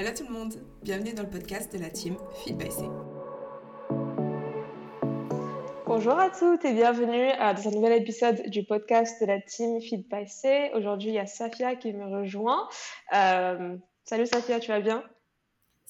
Hello tout le monde, bienvenue dans le podcast de la team Feed by C. Bonjour à toutes et bienvenue dans un nouvel épisode du podcast de la team Feed by C. Aujourd'hui, il y a Safia qui me rejoint. Euh, salut Safia, tu vas bien?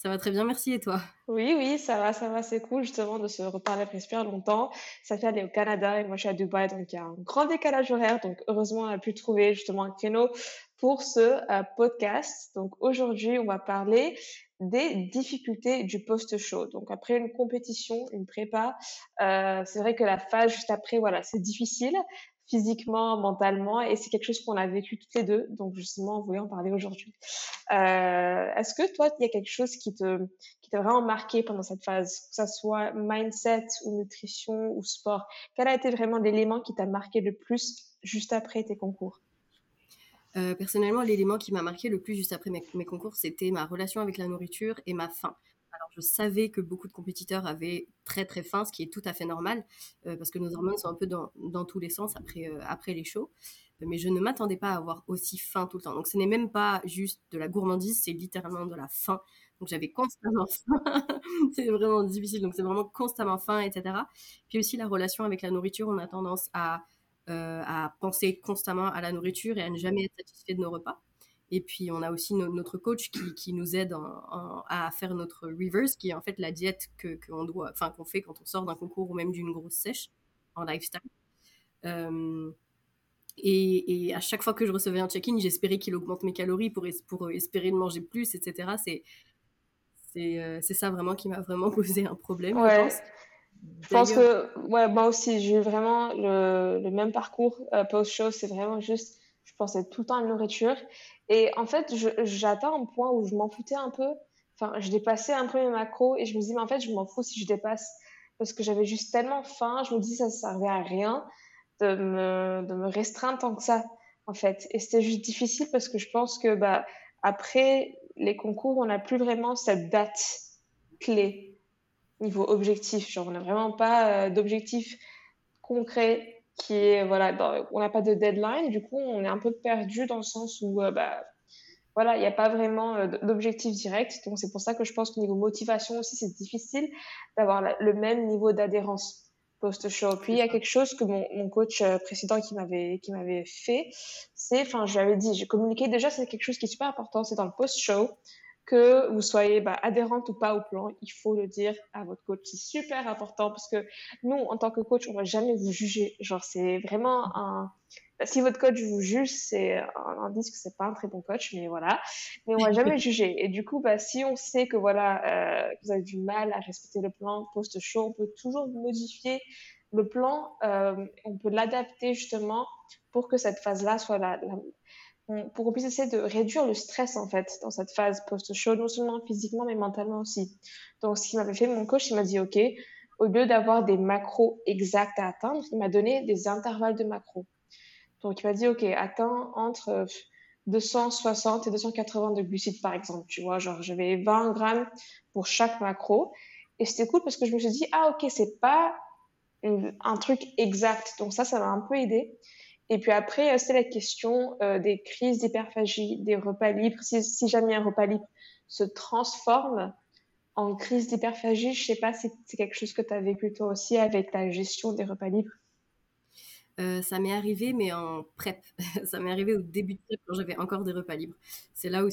Ça va très bien, merci. Et toi? Oui, oui, ça va, ça va. C'est cool justement de se reparler après super longtemps. Safia, elle est au Canada et moi, je suis à Dubaï. Donc, il y a un grand décalage horaire. Donc, heureusement, elle a pu trouver justement un créneau pour ce euh, podcast. Donc, aujourd'hui, on va parler des difficultés du post-show. Donc, après une compétition, une prépa, euh, c'est vrai que la phase juste après, voilà, c'est difficile physiquement, mentalement, et c'est quelque chose qu'on a vécu toutes les deux. Donc justement, on voulait en parler aujourd'hui. Euh, Est-ce que toi, il y a quelque chose qui te qui t'a vraiment marqué pendant cette phase, que ça soit mindset ou nutrition ou sport? Quel a été vraiment l'élément qui t'a marqué le plus juste après tes concours? Euh, personnellement, l'élément qui m'a marqué le plus juste après mes, mes concours, c'était ma relation avec la nourriture et ma faim je savais que beaucoup de compétiteurs avaient très très faim, ce qui est tout à fait normal, euh, parce que nos hormones sont un peu dans, dans tous les sens après, euh, après les shows. Mais je ne m'attendais pas à avoir aussi faim tout le temps. Donc ce n'est même pas juste de la gourmandise, c'est littéralement de la faim. Donc j'avais constamment faim. c'est vraiment difficile. Donc c'est vraiment constamment faim, etc. Puis aussi la relation avec la nourriture, on a tendance à, euh, à penser constamment à la nourriture et à ne jamais être satisfait de nos repas. Et puis, on a aussi notre coach qui, qui nous aide à faire notre reverse, qui est en fait la diète que, qu'on doit, enfin, qu'on fait quand on sort d'un concours ou même d'une grosse sèche en lifestyle. Euh, et, et, à chaque fois que je recevais un check-in, j'espérais qu'il augmente mes calories pour, pour espérer de manger plus, etc. C'est, c'est, euh, c'est ça vraiment qui m'a vraiment posé un problème, je pense. Je pense que, ouais, moi aussi, j'ai eu vraiment le, le même parcours euh, post-show. C'est vraiment juste, je pensais tout le temps à la nourriture. Et en fait, j'atteins un point où je m'en foutais un peu. Enfin, je dépassais un peu mes macros et je me dis, mais en fait, je m'en fous si je dépasse. Parce que j'avais juste tellement faim, je me dis, ça ne servait à rien de me, de me restreindre tant que ça, en fait. Et c'était juste difficile parce que je pense que, bah, après les concours, on n'a plus vraiment cette date clé niveau objectif. Genre, on n'a vraiment pas euh, d'objectif concret qui est voilà, on n'a pas de deadline, du coup on est un peu perdu dans le sens où euh, bah voilà, il n'y a pas vraiment euh, d'objectif direct, donc c'est pour ça que je pense qu'au niveau motivation aussi c'est difficile d'avoir le même niveau d'adhérence. Post-show. Puis il y a quelque chose que mon, mon coach euh, précédent qui m'avait qui m'avait fait, c'est, enfin je lui avais dit, j'ai communiqué. Déjà, c'est quelque chose qui est super important, c'est dans le post-show que vous soyez bah, adhérente ou pas au plan, il faut le dire à votre coach. C'est super important parce que nous, en tant que coach, on va jamais vous juger. Genre, c'est vraiment un. Si votre coach vous juge, c'est un indice que c'est pas un très bon coach, mais voilà. Mais on va jamais juger. Et du coup, bah, si on sait que voilà, euh, vous avez du mal à respecter le plan post-show, on peut toujours modifier le plan. Euh, on peut l'adapter justement pour que cette phase-là soit la, la pour qu'on puisse essayer de réduire le stress en fait dans cette phase post-show, non seulement physiquement mais mentalement aussi. Donc ce qui m'avait fait mon coach, il m'a dit ok, au lieu d'avoir des macros exacts à atteindre, il m'a donné des intervalles de macros. Donc il m'a dit ok, atteins entre 260 et 280 de glucides par exemple, tu vois, genre j'avais 20 grammes pour chaque macro et c'était cool parce que je me suis dit ah ok c'est pas un truc exact, donc ça ça m'a un peu aidé. Et puis après, euh, c'est la question euh, des crises d'hyperphagie, des repas libres. Si, jamais un repas libre se transforme en crise d'hyperphagie, je sais pas si c'est quelque chose que tu as vécu toi aussi avec la gestion des repas libres. Euh, ça m'est arrivé, mais en prep. ça m'est arrivé au début de prep quand j'avais encore des repas libres. C'est là où.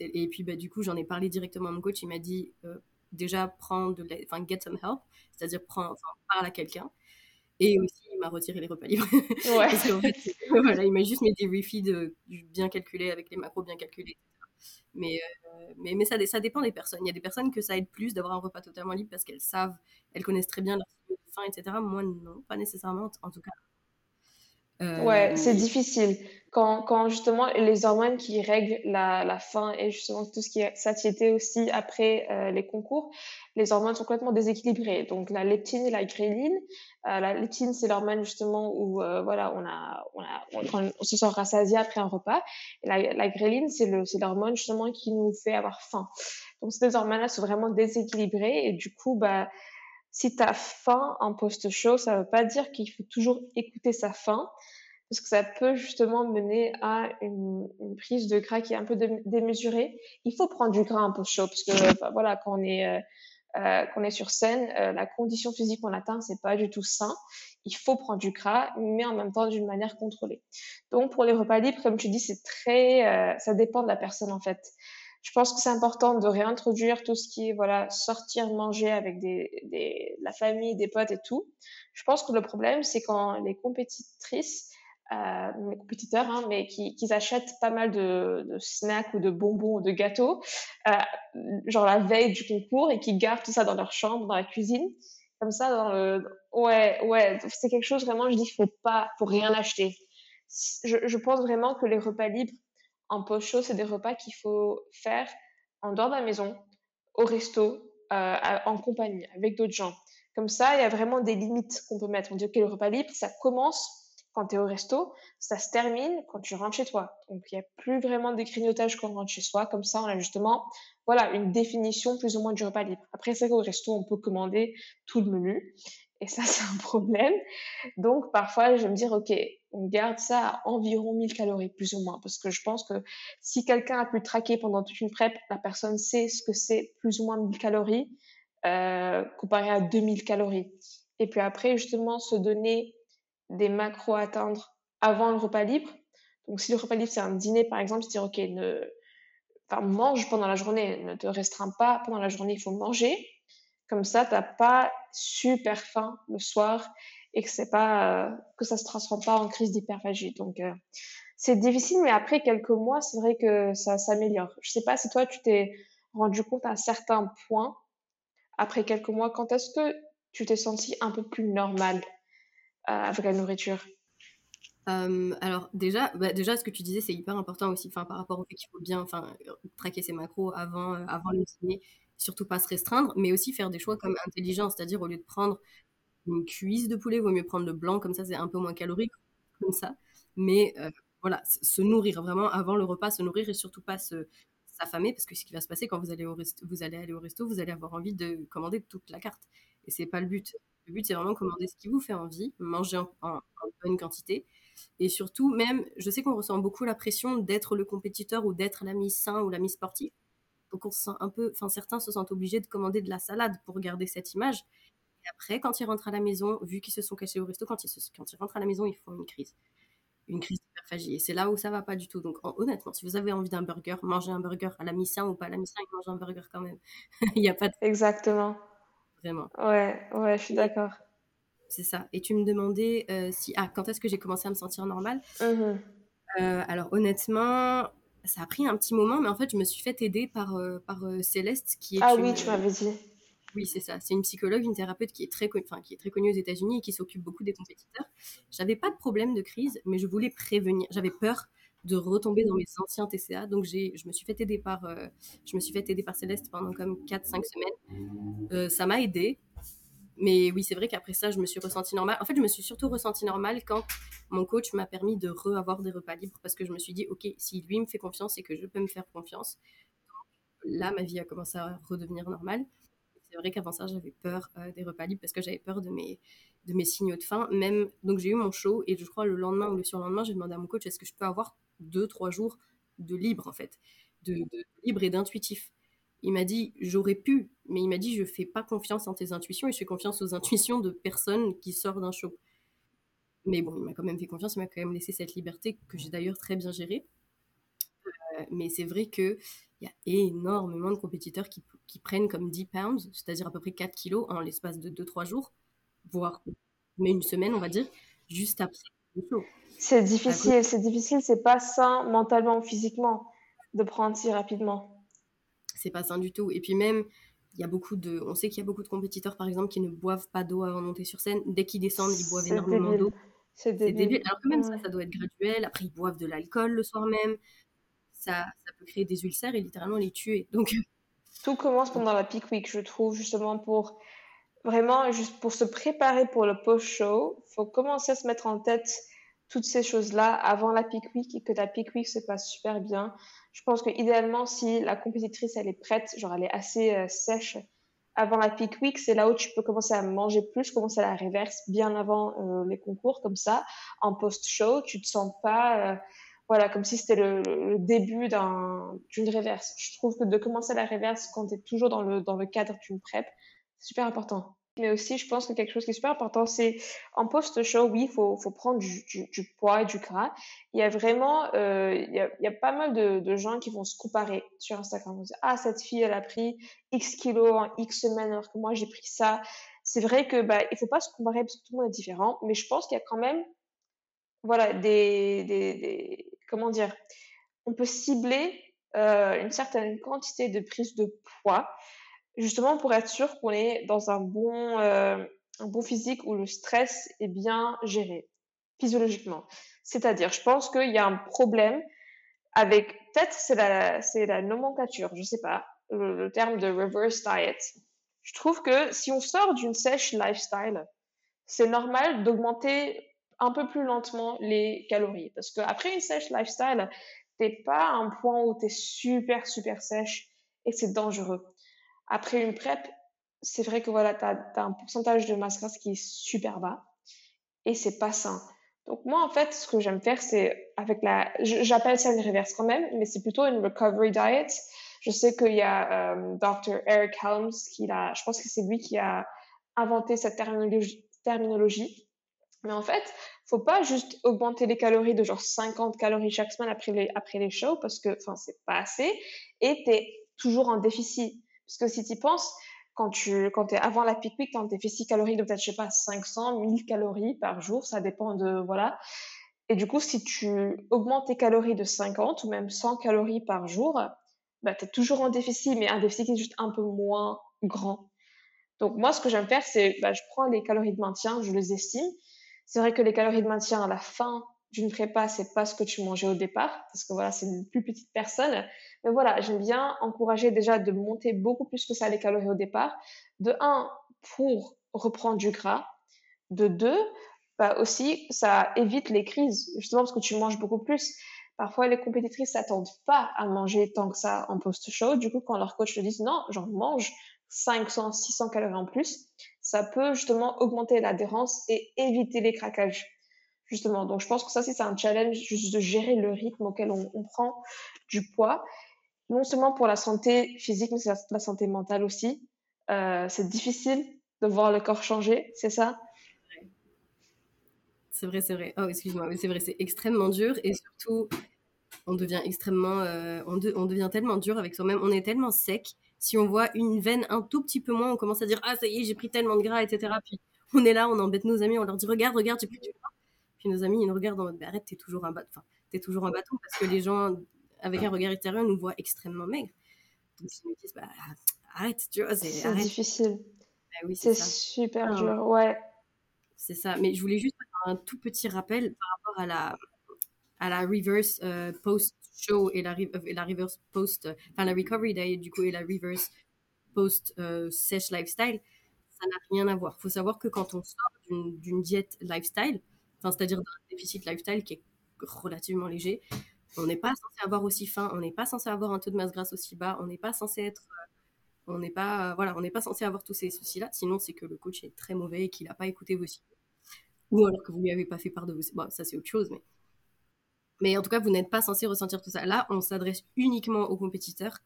Et puis, bah, du coup, j'en ai parlé directement à mon coach. Il m'a dit déjà, prends de la... enfin, get some help, c'est-à-dire, parle à quelqu'un. Et aussi, m'a retiré les repas libres. Ouais. Parce qu'en fait, voilà, il m'a juste mis des refeeds bien calculés, avec les macros bien calculés. Mais, euh, mais, mais ça, ça dépend des personnes. Il y a des personnes que ça aide plus d'avoir un repas totalement libre parce qu'elles savent, elles connaissent très bien leur faim, etc. Moi, non, pas nécessairement, en tout cas. Euh, ouais, c'est difficile. Quand, quand justement les hormones qui règlent la, la faim et justement tout ce qui est satiété aussi après euh, les concours, les hormones sont complètement déséquilibrées. Donc la leptine et la gréline. Euh, la leptine, c'est l'hormone justement où euh, voilà, on a, on a, on, se sent rassasié après un repas. Et la, la gréline, c'est le, c'est l'hormone justement qui nous fait avoir faim. Donc ces deux hormones-là sont vraiment déséquilibrées et du coup, bah si tu as faim en post-show, ça veut pas dire qu'il faut toujours écouter sa faim. parce que ça peut justement mener à une, prise de gras qui est un peu démesurée. Il faut prendre du gras peu chaud parce que voilà, quand on est euh, euh, qu'on est sur scène, euh, la condition physique qu'on atteint, c'est pas du tout sain. Il faut prendre du gras, mais en même temps d'une manière contrôlée. Donc pour les repas libres, comme tu dis, c'est très, ça dépend de la personne en fait. Je pense que c'est important de réintroduire tout ce qui est voilà sortir manger avec des, des la famille, des potes et tout. Je pense que le problème c'est quand les compétitrices euh, mes compétiteurs, hein, mais qui, qui, achètent pas mal de, de, snacks ou de bonbons ou de gâteaux, euh, genre la veille du concours, et qui gardent tout ça dans leur chambre, dans la cuisine, comme ça, dans le... Ouais, ouais, c'est quelque chose vraiment, je dis, faut pas, faut rien acheter. Je, je pense vraiment que les repas libres en post-show, c'est des repas qu'il faut faire en dehors de la maison, au resto, euh, en compagnie, avec d'autres gens. Comme ça, il y a vraiment des limites qu'on peut mettre. On dit, OK, le repas libre, ça commence quand tu es au resto, ça se termine quand tu rentres chez toi. Donc, il n'y a plus vraiment de grignotage quand on rentre chez soi. Comme ça, on a justement voilà, une définition plus ou moins du repas libre. Après, c'est qu'au resto, on peut commander tout le menu. Et ça, c'est un problème. Donc, parfois, je vais me dire, OK, on garde ça à environ 1000 calories, plus ou moins. Parce que je pense que si quelqu'un a pu traquer pendant toute une prep, la personne sait ce que c'est plus ou moins 1000 calories euh, comparé à 2000 calories. Et puis après, justement, se donner des macros à atteindre avant le repas libre. Donc, si le repas libre, c'est un dîner, par exemple, c'est dire, OK, ne, mange pendant la journée, ne te restreins pas pendant la journée, il faut manger. Comme ça, tu n'as pas super faim le soir et que c'est pas, euh, que ça se transforme pas en crise d'hyperphagie. Donc, euh, c'est difficile, mais après quelques mois, c'est vrai que ça s'améliore. Je sais pas si toi, tu t'es rendu compte à un certain point, après quelques mois, quand est-ce que tu t'es senti un peu plus normal avec la nourriture? Alors déjà, bah, déjà, ce que tu disais, c'est hyper important aussi, enfin, par rapport au fait qu'il faut bien, enfin, traquer ses macros avant, euh, avant le dîner, surtout pas se restreindre, mais aussi faire des choix comme intelligents, c'est-à-dire au lieu de prendre une cuisse de poulet, il vaut mieux prendre le blanc, comme ça c'est un peu moins calorique, comme ça. Mais euh, voilà, se nourrir vraiment avant le repas, se nourrir et surtout pas se s'affamer, parce que ce qui va se passer quand vous allez, au resto, vous allez aller au resto, vous allez avoir envie de commander toute la carte. Et c'est pas le but. Le but, c'est vraiment commander ce qui vous fait envie, manger en, bonne quantité. Et surtout, même, je sais qu'on ressent beaucoup la pression d'être le compétiteur ou d'être l'ami sain ou l'ami sportif. Donc, on se sent un peu, enfin, certains se sentent obligés de commander de la salade pour garder cette image. Et après, quand ils rentrent à la maison, vu qu'ils se sont cachés au resto, quand ils, quand ils rentrent à la maison, ils font une crise. Une crise d'hyperphagie. Et c'est là où ça va pas du tout. Donc, honnêtement, si vous avez envie d'un burger, mangez un burger à la mi-sain ou pas à la mi-sain, mangez un burger quand même. Il n'y a pas de... Exactement vraiment. Ouais, ouais, je suis d'accord. C'est ça. Et tu me demandais euh, si, ah, quand est-ce que j'ai commencé à me sentir normale? Mmh euh, Alors honnêtement, ça a pris un petit moment, mais en fait, je me suis fait aider par, euh, par Céleste, qui est ah oui, tu m'avais dit. Oui, c'est ça. C'est une psychologue, une thérapeute qui est très, enfin, qui est très connue aux États-Unis et qui s'occupe beaucoup des compétiteurs. J'avais pas de problème de crise, mais je voulais prévenir. J'avais peur de retomber dans mes anciens TCA. Donc j'ai, je me suis fait aider par, euh, je me suis fait aider par Céleste pendant comme 4-5 semaines. Euh, ça m'a aidé. Mais oui, c'est vrai qu'après ça, je me suis ressentie normale. En fait, je me suis surtout ressentie normale quand mon coach m'a permis de re-avoir des repas libres parce que je me suis dit, OK, si lui me fait confiance et que je peux me faire confiance, là, ma vie a commencé à redevenir normale. C'est vrai qu'avant ça, j'avais peur euh, des repas libres parce que j'avais peur de mes, de signaux de faim. Même, donc j'ai eu mon show et je crois le lendemain ou le surlendemain, j'ai demandé à mon coach, est-ce que je peux avoir deux, trois jours de libre, en fait, de, libre et d'intuitif. Il m'a dit, j'aurais pu, mais il m'a dit, je fais pas confiance en tes intuitions et je fais confiance aux intuitions de personnes qui sortent d'un show. Mais bon, il m'a quand même fait confiance, il m'a quand même laissé cette liberté que j'ai d'ailleurs très bien gérée. Euh, mais c'est vrai qu'il y a énormément de compétiteurs qui, qui prennent comme 10 pounds, c'est-à-dire à peu près 4 kilos en l'espace de 2-3 jours, voire mais une semaine, on va dire, juste après le show. C'est difficile, c'est difficile, c'est pas sain mentalement ou physiquement de prendre si rapidement. C'est pas sain du tout. Et puis même, il y a beaucoup de, on sait qu'il y a beaucoup de compétiteurs par exemple qui ne boivent pas d'eau avant de monter sur scène. Dès qu'ils descendent, ils boivent énormément d'eau. C'est débile. Alors que même ça, ça doit être graduel. Après, ils boivent de l'alcool le soir même. Ça, ça peut créer des ulcères et littéralement les tuer. Donc tout commence pendant la peak week, je trouve, justement pour vraiment juste pour se préparer pour le post-show. Faut commencer à se mettre en tête toutes ces choses-là avant la peak week et que la peak week se passe super bien. Je pense que idéalement, si la compétitrice elle est prête, genre elle est assez euh, sèche avant la peak week, c'est là où tu peux commencer à manger plus, commencer à la reverse bien avant euh, les concours, comme ça. En post-show, tu te sens pas, euh, voilà, comme si c'était le, début d'une reverse. Je trouve que de commencer la reverse quand tu es toujours dans le, dans le cadre d'une prep, c'est super important mais aussi je pense que quelque chose qui est super important, c'est en post-show, oui, il faut, faut, prendre du, poids et du gras. Il y a vraiment, euh, il, y a, pas mal de, gens qui vont se comparer sur Instagram. Vont dire, ah, cette fille, elle a pris X kilos en X semaines alors que moi, j'ai pris ça. C'est vrai que bah, il faut pas se comparer parce que tout le monde est différent, mais je pense qu'il y a quand même, voilà, des, des, des comment dire, on peut cibler euh, une certaine quantité de prise de poids justement pour être sûr qu'on est dans un bon, euh, un bon physique où le stress est bien géré physiologiquement. C'est-à-dire, je pense qu'il y a un problème avec, peut-être c'est la, c'est la nomenclature, je sais pas, le, terme de reverse diet. Je trouve que si on sort d'une sèche lifestyle, c'est normal d'augmenter un peu plus lentement les calories. Parce qu'après une sèche lifestyle, t'es pas à un point où tu es super, super sèche et c'est dangereux. Après une PrEP, c'est vrai que voilà, tu as, un pourcentage de masse grasse qui est super bas et c'est pas sain. Donc moi, en fait, ce que j'aime faire, c'est avec la... J'appelle ça une reverse quand même, mais c'est plutôt une recovery diet. Je sais qu'il y a euh, Dr. Eric Helms qui a... Je pense que c'est lui qui a inventé cette terminologie, terminologie. Mais en fait, faut pas juste augmenter les calories de genre 50 calories chaque semaine après les, après les shows parce que, enfin, c'est pas assez et tu es toujours en déficit. Parce que si tu penses, quand tu quand es avant la peak week, tu as un déficit calorique de peut-être, je sais pas, 500, 1000 calories par jour, ça dépend de, voilà. Et du coup, si tu augmentes tes calories de 50 ou même 100 calories par jour, bah, tu es toujours en déficit, mais un déficit qui est juste un peu moins grand. Donc moi, ce que j'aime faire, c'est bah, je prends les calories de maintien, je les estime. C'est vrai que les calories de maintien à la fin d'une prépa, c'est pas ce que tu mangeais au départ, parce que voilà, c'est une plus petite personne. Mais voilà, j'aime bien encourager déjà de monter beaucoup plus que ça les calories au départ. De un, pour reprendre du gras. De deux, bah aussi, ça évite les crises, justement parce que tu manges beaucoup plus. Parfois, les compétitrices s'attendent pas à manger tant que ça en post-show. Du coup, quand leur coach te dit non, j'en mange 500, 600 calories en plus, ça peut justement augmenter l'adhérence et éviter les craquages justement. Donc, je pense que ça, c'est un challenge juste de gérer le rythme auquel on, prend du poids, non seulement pour la santé physique, mais c'est la, santé mentale aussi. Euh, c'est difficile de voir le corps changer, c'est ça? C'est vrai, c'est vrai. Oh, excuse-moi, mais c'est vrai, c'est extrêmement dur et surtout, on devient extrêmement, euh, on, on, devient tellement dur avec soi-même, on est tellement sec. Si on voit une veine un tout petit peu moins, on commence à dire ah ça y est, j'ai pris tellement de gras, etc. Puis on est là, on embête nos amis, on leur dit regarde, regarde, j'ai plus du gras. Puis nos amis, ils nous regardent en mode, bah, arrête, t'es toujours un t'es toujours un bâton parce que les gens, avec un regard extérieur, nous voient extrêmement maigres. Donc, ils nous disent, bah, arrête, tu vois, c'est difficile. Bah, oui, c'est super dur, ouais. C'est ça. Mais je voulais juste faire un tout petit rappel par rapport à la, à la reverse euh, post-show et la, et la reverse post, enfin la recovery diet du coup et la reverse post euh, sesh lifestyle, ça n'a rien à voir. Il faut savoir que quand on sort d'une diète lifestyle, c'est-à-dire d'un déficit lifestyle qui est relativement léger. On n'est pas censé avoir aussi faim, on n'est pas censé avoir un taux de masse grasse aussi bas, on n'est pas censé être, euh, on n'est pas, voilà, on n'est pas censé avoir tous ces soucis-là. Sinon, c'est que le coach est très mauvais et qu'il n'a pas écouté vos signaux, ou alors que vous lui avez pas fait part de vos. Bon, ça c'est autre chose, mais. Mais en tout cas, vous n'êtes pas censé ressentir tout ça. Là, on s'adresse uniquement aux compétiteurs,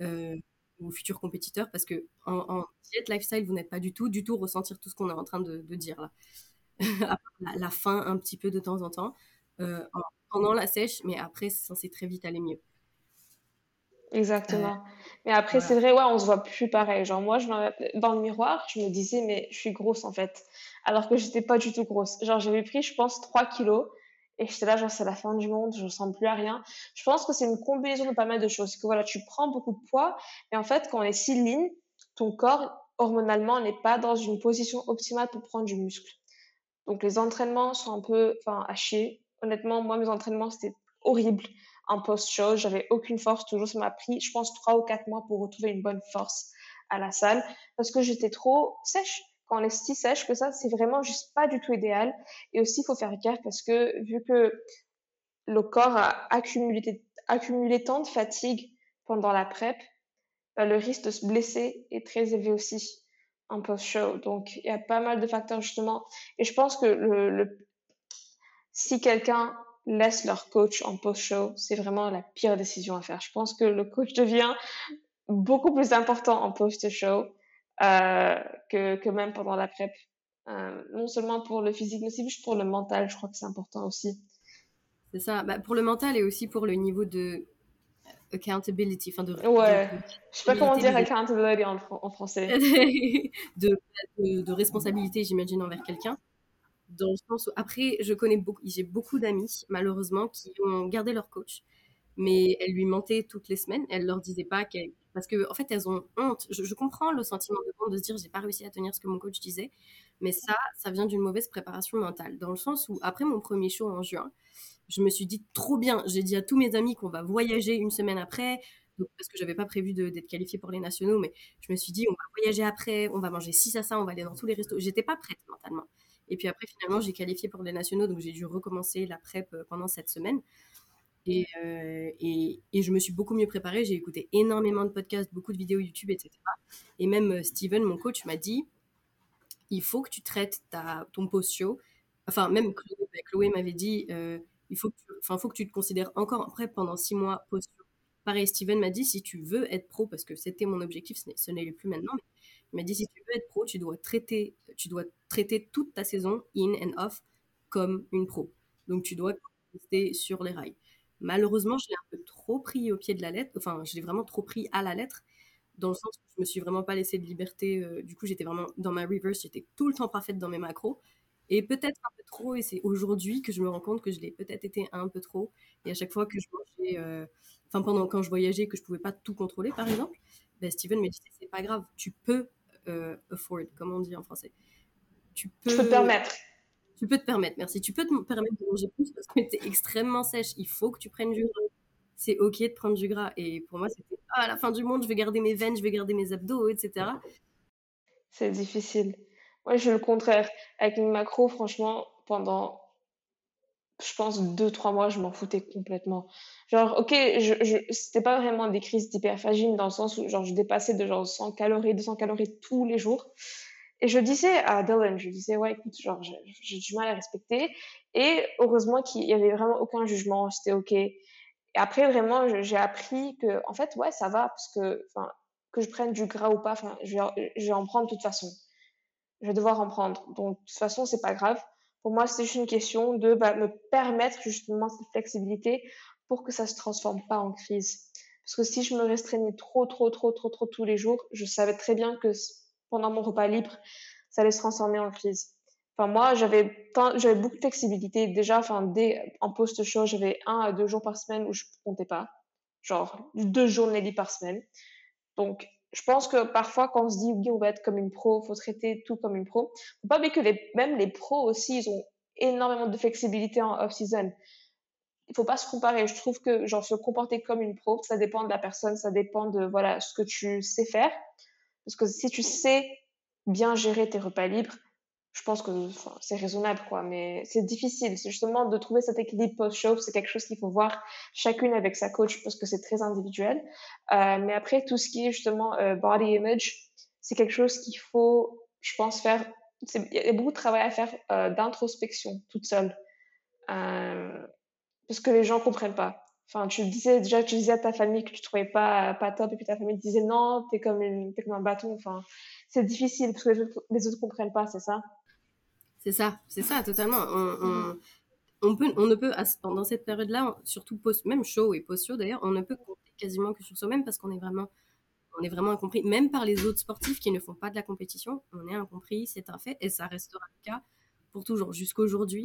euh, aux futurs compétiteurs, parce que en, en lifestyle, vous n'êtes pas du tout, du tout ressentir tout ce qu'on est en train de, dire là. la, fin un petit peu de temps en temps, euh, pendant la sèche, mais après, c'est censé très vite aller mieux. Exactement. Euh, mais après, c'est vrai, ouais, on se voit plus pareil. Genre, moi, je dans le miroir, je me disais, mais je suis grosse en fait. Alors que j'étais pas du tout grosse. Genre, j'avais pris, je pense, 3 kilos. Et j'étais là, genre, c'est la fin du monde, je sens plus à rien. Je pense que c'est une combinaison de pas mal de choses. Que voilà, tu prends beaucoup de poids. Et en fait, quand on est si lean, ton corps, hormonalement, n'est pas dans une position optimale pour prendre du muscle. Donc les entraînements sont un peu, enfin, à chier. Honnêtement, moi, mes entraînements, c'était horrible. En post-show, j'avais aucune force. Toujours, ça m'a pris, je pense, trois ou quatre mois pour retrouver une bonne force à la salle parce que j'étais trop sèche. Quand on est si sèche que ça, c'est vraiment juste pas du tout idéal. Et aussi, il faut faire gaffe parce que vu que le corps a accumulé, tant de fatigue pendant la PrEP, bah, le risque de se blesser est très élevé aussi en post-show. Donc, il y a pas mal de facteurs justement. Et je pense que le, si quelqu'un laisse leur coach en post-show, c'est vraiment la pire décision à faire. Je pense que le coach devient beaucoup plus important en post-show euh, que, que même pendant la prep. Euh, non seulement pour le physique, mais aussi juste pour le mental, je crois que c'est important aussi. C'est ça. Bah, pour le mental et aussi pour le niveau de accountability, enfin de. Ouais. De, je sais pas comment dire accountability en, en français. de, de, responsabilité, j'imagine, envers quelqu'un. Dans le sens où, après, je connais beaucoup, j'ai beaucoup d'amis, malheureusement, qui ont gardé leur coach, mais elles lui mentaient toutes les semaines. Elles leur disaient pas qu'elles. Parce qu'en en fait, elles ont honte. Je, je, comprends le sentiment de honte de se dire j'ai pas réussi à tenir ce que mon coach disait, mais ça, ça vient d'une mauvaise préparation mentale. Dans le sens où, après mon premier show en juin, je me suis dit trop bien. J'ai dit à tous mes amis qu'on va voyager une semaine après, parce que j'avais pas prévu d'être qualifiée pour les nationaux, mais je me suis dit on va voyager après, on va manger ci, ça, ça, on va aller dans tous les restos. J'étais pas prête mentalement. Et puis après, finalement, j'ai qualifié pour les nationaux, donc j'ai dû recommencer la prep euh, pendant cette semaine. Et, euh, et, et, je me suis beaucoup mieux préparée. J'ai écouté énormément de podcasts, beaucoup de vidéos YouTube, etc. Et même euh, Steven, mon coach, m'a dit il faut que tu traites ta, ton post-show. Enfin, même Chloé, Chloé m'avait dit il faut que tu, enfin, faut que tu te considères encore prêt pendant six mois post Pareil, Steven m'a dit si tu veux être pro, parce que c'était mon objectif, ce n'est plus maintenant, mais il m'a dit si tu veux être pro, tu dois traiter, tu dois traiter toute ta saison in and off comme une pro. Donc tu dois rester sur les rails. Malheureusement, je l'ai un peu trop pris au pied de la lettre, enfin, je l'ai vraiment trop pris à la lettre, dans le sens où je me suis vraiment pas laissé de liberté. Euh, du coup, j'étais vraiment dans ma reverse, j'étais tout le temps parfaite dans mes macros. Et peut-être un peu trop, et c'est aujourd'hui que je me rends compte que je l'ai peut-être été un peu trop. Et à chaque fois que je mangeais, euh, enfin pendant quand je voyageais, que je pouvais pas tout contrôler, par exemple, ben Steven me disait c'est pas grave, tu peux euh, afford, comme on dit en français. Tu peux, te permettre. Tu peux te permettre, merci. Tu peux te permettre de manger plus parce que tu es extrêmement sèche. Il faut que tu prennes du gras. C'est ok de prendre du gras. Et pour moi, c'était ah, à la fin du monde, je vais garder mes veines, je vais garder mes abdos, etc. C'est difficile. Moi, je le contraire. Avec une macro, franchement, pendant, je pense, deux, trois mois, je m'en foutais complètement. Genre, ok, je, je, c'était pas vraiment des crises d'hyperphagie, dans le sens où, genre, je dépassais de genre 100 calories, 200 calories tous les jours. Et je disais à Dylan, je disais, ouais, écoute, genre, j'ai du mal à respecter. Et heureusement qu'il y avait vraiment aucun jugement, c'était ok. Et après, vraiment, j'ai appris que, en fait, ouais, ça va, parce que, que je prenne du gras ou pas, enfin, je vais, je vais en prendre de toute façon je vais devoir en prendre. Donc, de toute façon, c'est pas grave. Pour moi, c'est juste une question de bah, me permettre justement cette flexibilité pour que ça se transforme pas en crise. Parce que si je me restreignais trop, trop, trop, trop, trop tous les jours, je savais très bien que pendant mon repas libre, ça allait se transformer en crise. Enfin, moi, j'avais j'avais beaucoup de flexibilité. Déjà, enfin, dès, en post-show, j'avais un à deux jours par semaine où je comptais pas. Genre, deux journées libres par semaine. Donc, je pense que parfois, quand on se dit, oui, on va être comme une pro, faut traiter tout comme une pro, faut pas oublier que même les pros aussi, ils ont énormément de flexibilité en off-season. Il faut pas se comparer. Je trouve que, genre, se comporter comme une pro, ça dépend de la personne, ça dépend de, voilà, ce que tu sais faire. Parce que si tu sais bien gérer tes repas libres, je pense que c'est raisonnable, quoi. Mais c'est difficile. C'est justement de trouver cet équilibre post-show. C'est quelque chose qu'il faut voir chacune avec sa coach parce que c'est très individuel. Euh, mais après, tout ce qui est justement euh, body image, c'est quelque chose qu'il faut, je pense, faire. Il y a beaucoup de travail à faire euh, d'introspection toute seule. Euh, parce que les gens comprennent pas. Enfin, tu disais déjà, tu disais à ta famille que tu trouvais pas pas top, et puis ta famille te disait non, t'es comme une, es comme un bâton. Enfin, c'est difficile parce que les autres, les autres comprennent pas, c'est ça? C'est ça, c'est ça, totalement. On, on, peut, on ne peut, pendant cette période-là, surtout post, même show et post-show d'ailleurs, on ne peut compter quasiment que sur soi-même parce qu'on est vraiment, on est vraiment incompris, même par les autres sportifs qui ne font pas de la compétition, on est incompris, c'est un fait, et ça restera le cas pour toujours. Jusqu'aujourd'hui,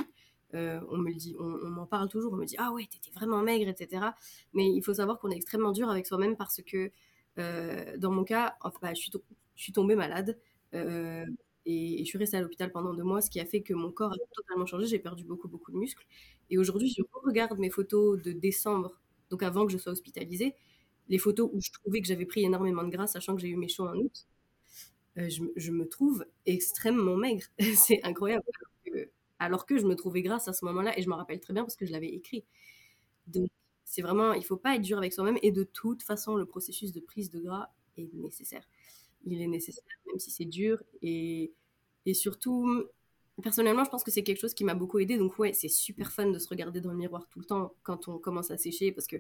on me le dit, on, m'en parle toujours, on me dit ah ouais, t'étais vraiment maigre, etc. Mais il faut savoir qu'on est extrêmement dur avec soi-même parce que euh, dans mon cas, enfin, bah, je, suis tombée malade. Euh, et, je suis restée à l'hôpital pendant deux mois, ce qui a fait que mon corps a totalement changé. J'ai perdu beaucoup, beaucoup de muscles. Et aujourd'hui, je regarde mes photos de décembre, donc avant que je sois hospitalisée, les photos où je trouvais que j'avais pris énormément de gras, sachant que j'ai eu mes shows en août. Euh, je, me trouve extrêmement maigre. c'est incroyable. Alors que, je me trouvais grasse à ce moment-là, et je me rappelle très bien parce que je l'avais écrit. Donc, c'est vraiment, il faut pas être dur avec soi-même. Et de toute façon, le processus de prise de gras, est nécessaire. Il est nécessaire, même si c'est dur. Et, et surtout, personnellement, je pense que c'est quelque chose qui m'a beaucoup aidé. Donc, ouais, c'est super fun de se regarder dans le miroir tout le temps quand on commence à sécher parce que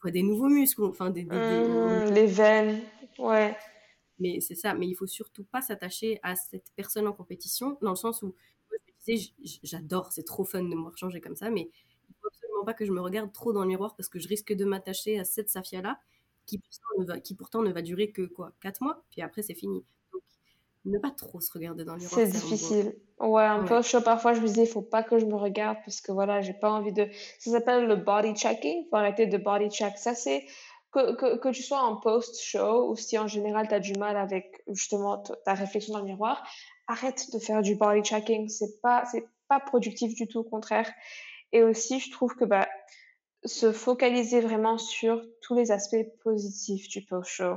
faut des nouveaux muscles, enfin des, mmh, les veines, ouais. Mais c'est ça. Mais il faut surtout pas s'attacher à cette personne en compétition, dans le sens où disais, j'adore, c'est trop fun de me voir changer comme ça, mais il faut absolument pas que je me regarde trop dans le miroir parce que je risque de m'attacher à cette Safia là qui pourtant ne va, qui pourtant ne va durer que quoi, 4 mois, puis après c'est fini ne pas trop se regarder dans le miroir. C'est difficile. Ouais, un peu chaud. Parfois, je me dis, il faut pas que je me regarde parce que voilà, j'ai pas envie de. Ça s'appelle le body checking. Faut arrêter de body check. Ça, c'est que, que, que, tu sois en post-show ou si en général tu as du mal avec justement ta réflexion dans le miroir, arrête de faire du body checking. C'est pas, c'est pas productif du tout, au contraire. Et aussi, je trouve que bah, se focaliser vraiment sur tous les aspects positifs du post-show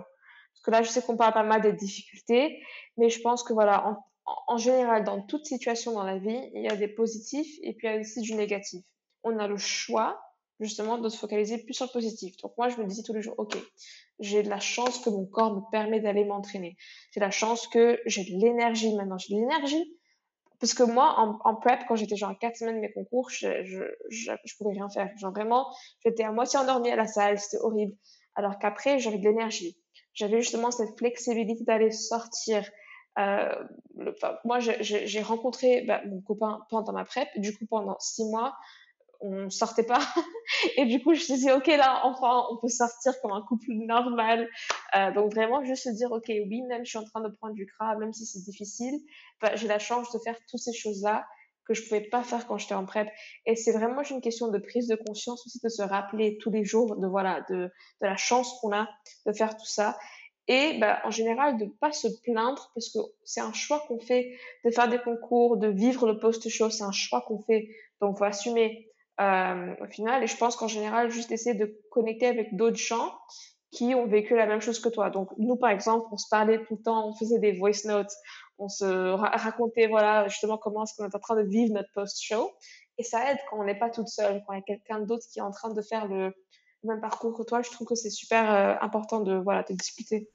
que là, je sais qu'on parle pas mal des difficultés, mais je pense que voilà, en, en, général, dans toute situation dans la vie, il y a des positifs et puis il y a aussi du négatif. On a le choix, justement, de se focaliser plus sur le positif. Donc moi, je me disais tous les jours, OK, j'ai de la chance que mon corps me permet d'aller m'entraîner. J'ai la chance que j'ai de l'énergie maintenant. J'ai de l'énergie parce que moi, en, prep, quand j'étais genre à 4 semaines de mes concours, je, je, je, pouvais rien faire. Genre vraiment, j'étais à moitié endormie à la salle, c'était horrible. Alors qu'après, j'avais de l'énergie j'avais justement cette flexibilité d'aller sortir. Euh, moi, j'ai rencontré bah, mon copain pendant ma prep. Du coup, pendant six mois, on sortait pas. et du coup, je me dit, OK, là, enfin, on peut sortir comme un couple normal. Euh, donc, vraiment, juste se dire, OK, oui, même je suis en train de prendre du gras, même si c'est difficile, bah, j'ai la chance de faire toutes ces choses-là que je pouvais pas faire quand j'étais en prep. Et c'est vraiment une question de prise de conscience aussi de se rappeler tous les jours de voilà de, de la chance qu'on a de faire tout ça. Et bah, en général, de pas se plaindre parce que c'est un choix qu'on fait de faire des concours, de vivre le post-show, c'est un choix qu'on fait. Donc, faut assumer euh, au final. Et je pense qu'en général, juste essayer de connecter avec d'autres gens qui ont vécu la même chose que toi. Donc, nous, par exemple, on se parlait tout le temps, on faisait des voice notes, on se racontait, voilà, justement, comment est-ce qu'on est en train de vivre notre post-show. Et ça aide quand on n'est pas toute seule, quand il y a quelqu'un d'autre qui est en train de faire le même parcours que toi. Je trouve que c'est super euh, important de, voilà, de discuter.